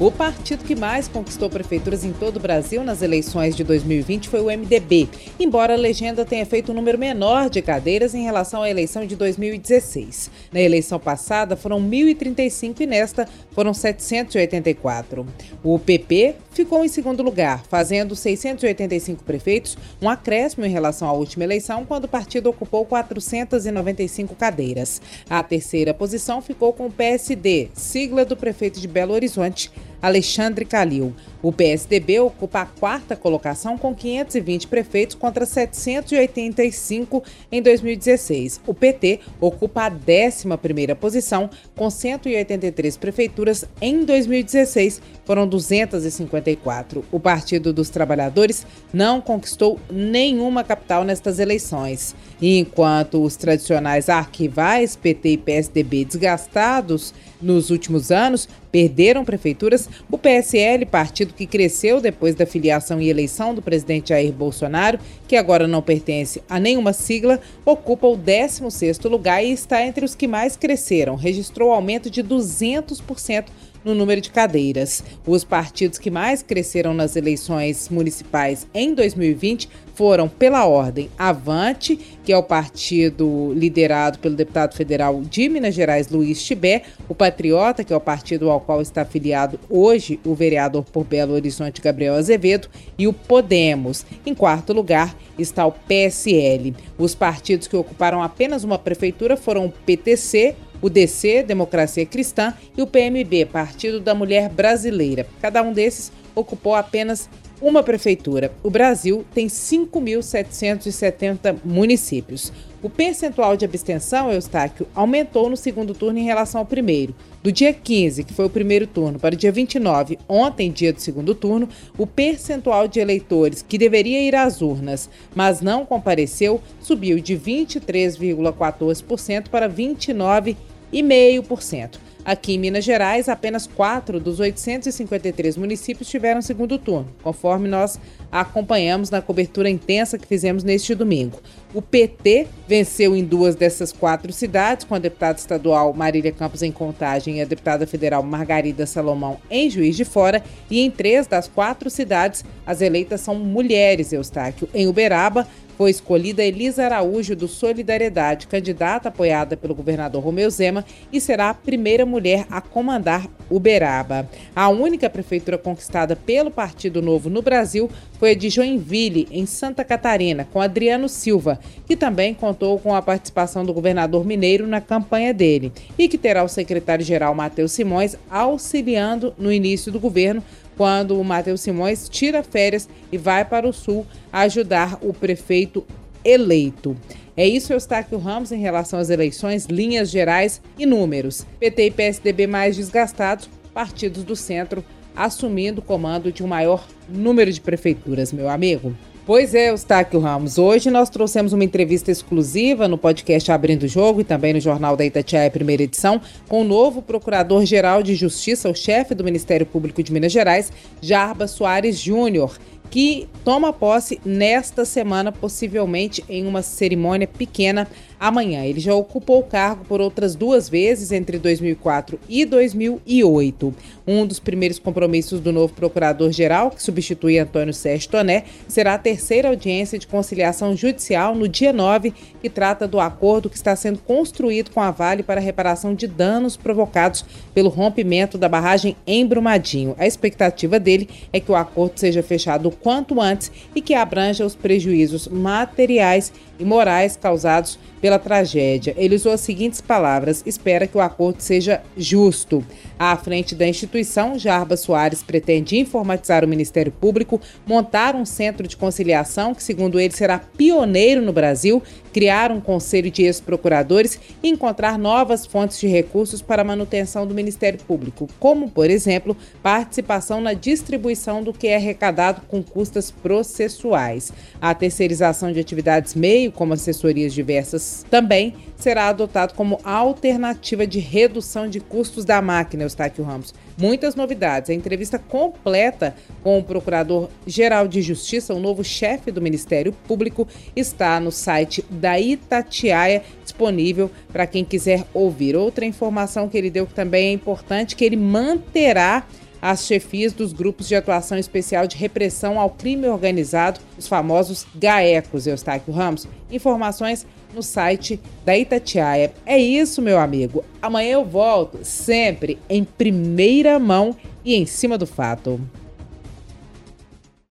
O partido que mais conquistou prefeituras em todo o Brasil nas eleições de 2020 foi o MDB, embora a legenda tenha feito um número menor de cadeiras em relação à eleição de 2016. Na eleição passada foram 1.035 e nesta foram 784. O PP ficou em segundo lugar, fazendo 685 prefeitos, um acréscimo em relação à última eleição, quando o partido ocupou 495 cadeiras. A terceira posição ficou com o PSD, sigla do prefeito de Belo Horizonte, Alexandre Calil. O PSDB ocupa a quarta colocação com 520 prefeitos contra 785 em 2016. O PT ocupa a 11ª posição com 183 prefeituras em 2016, foram 254. O Partido dos Trabalhadores não conquistou nenhuma capital nestas eleições. E enquanto os tradicionais arquivais PT e PSDB desgastados nos últimos anos perderam prefeituras, o PSL, partido que cresceu depois da filiação e eleição do presidente Jair Bolsonaro, que agora não pertence a nenhuma sigla, ocupa o 16º lugar e está entre os que mais cresceram, registrou aumento de 200% no número de cadeiras. Os partidos que mais cresceram nas eleições municipais em 2020 foram, pela ordem, Avante, que é o partido liderado pelo deputado federal de Minas Gerais, Luiz Tibé, o Patriota, que é o partido ao qual está afiliado hoje o vereador por Belo Horizonte, Gabriel Azevedo, e o Podemos. Em quarto lugar está o PSL. Os partidos que ocuparam apenas uma prefeitura foram o PTC, o DC, Democracia Cristã, e o PMB, Partido da Mulher Brasileira. Cada um desses ocupou apenas uma prefeitura. O Brasil tem 5.770 municípios. O percentual de abstenção, Eustáquio, aumentou no segundo turno em relação ao primeiro. Do dia 15, que foi o primeiro turno, para o dia 29, ontem, dia do segundo turno, o percentual de eleitores que deveria ir às urnas, mas não compareceu, subiu de 23,14% para 29,5%. Aqui em Minas Gerais, apenas quatro dos 853 municípios tiveram segundo turno, conforme nós acompanhamos na cobertura intensa que fizemos neste domingo. O PT venceu em duas dessas quatro cidades, com a deputada estadual Marília Campos em Contagem e a deputada federal Margarida Salomão em Juiz de Fora, e em três das quatro cidades, as eleitas são mulheres, Eustáquio. Em Uberaba, foi escolhida Elisa Araújo do Solidariedade, candidata apoiada pelo governador Romeu Zema e será a primeira mulher a comandar Uberaba. A única prefeitura conquistada pelo Partido Novo no Brasil foi a de Joinville, em Santa Catarina, com Adriano Silva, que também contou com a participação do governador mineiro na campanha dele e que terá o secretário-geral Matheus Simões auxiliando no início do governo quando o Matheus Simões tira férias e vai para o Sul ajudar o prefeito eleito. É isso, Eustáquio Ramos, em relação às eleições, linhas gerais e números. PT e PSDB mais desgastados, partidos do centro assumindo o comando de um maior número de prefeituras, meu amigo. Pois é, Eustáquio Ramos. Hoje nós trouxemos uma entrevista exclusiva no podcast Abrindo o Jogo e também no Jornal da Itatiaia, primeira edição, com o novo Procurador-Geral de Justiça, o chefe do Ministério Público de Minas Gerais, Jarba Soares Júnior que toma posse nesta semana, possivelmente em uma cerimônia pequena amanhã. Ele já ocupou o cargo por outras duas vezes entre 2004 e 2008. Um dos primeiros compromissos do novo procurador-geral, que substitui Antônio Sérgio Toné, será a terceira audiência de conciliação judicial no dia 9, que trata do acordo que está sendo construído com a Vale para a reparação de danos provocados pelo rompimento da barragem em Brumadinho. A expectativa dele é que o acordo seja fechado quanto antes e que abranja os prejuízos materiais e morais causados pela tragédia. Ele usou as seguintes palavras: espera que o acordo seja justo. À frente da instituição, Jarba Soares pretende informatizar o Ministério Público, montar um centro de conciliação que, segundo ele, será pioneiro no Brasil, criar um conselho de ex-procuradores e encontrar novas fontes de recursos para a manutenção do Ministério Público, como, por exemplo, participação na distribuição do que é arrecadado com custas processuais. A terceirização de atividades meio, como assessorias diversas Também será adotado como alternativa de redução de custos da máquina, Eustáquio Ramos. Muitas novidades. A entrevista completa com o Procurador-Geral de Justiça, o novo chefe do Ministério Público, está no site da Itatiaia, disponível para quem quiser ouvir. Outra informação que ele deu que também é importante, que ele manterá as chefias dos grupos de atuação especial de repressão ao crime organizado, os famosos GAECOS, Eustáquio Ramos. Informações no site da Itatiaia. É isso, meu amigo. Amanhã eu volto, sempre em primeira mão e em cima do fato.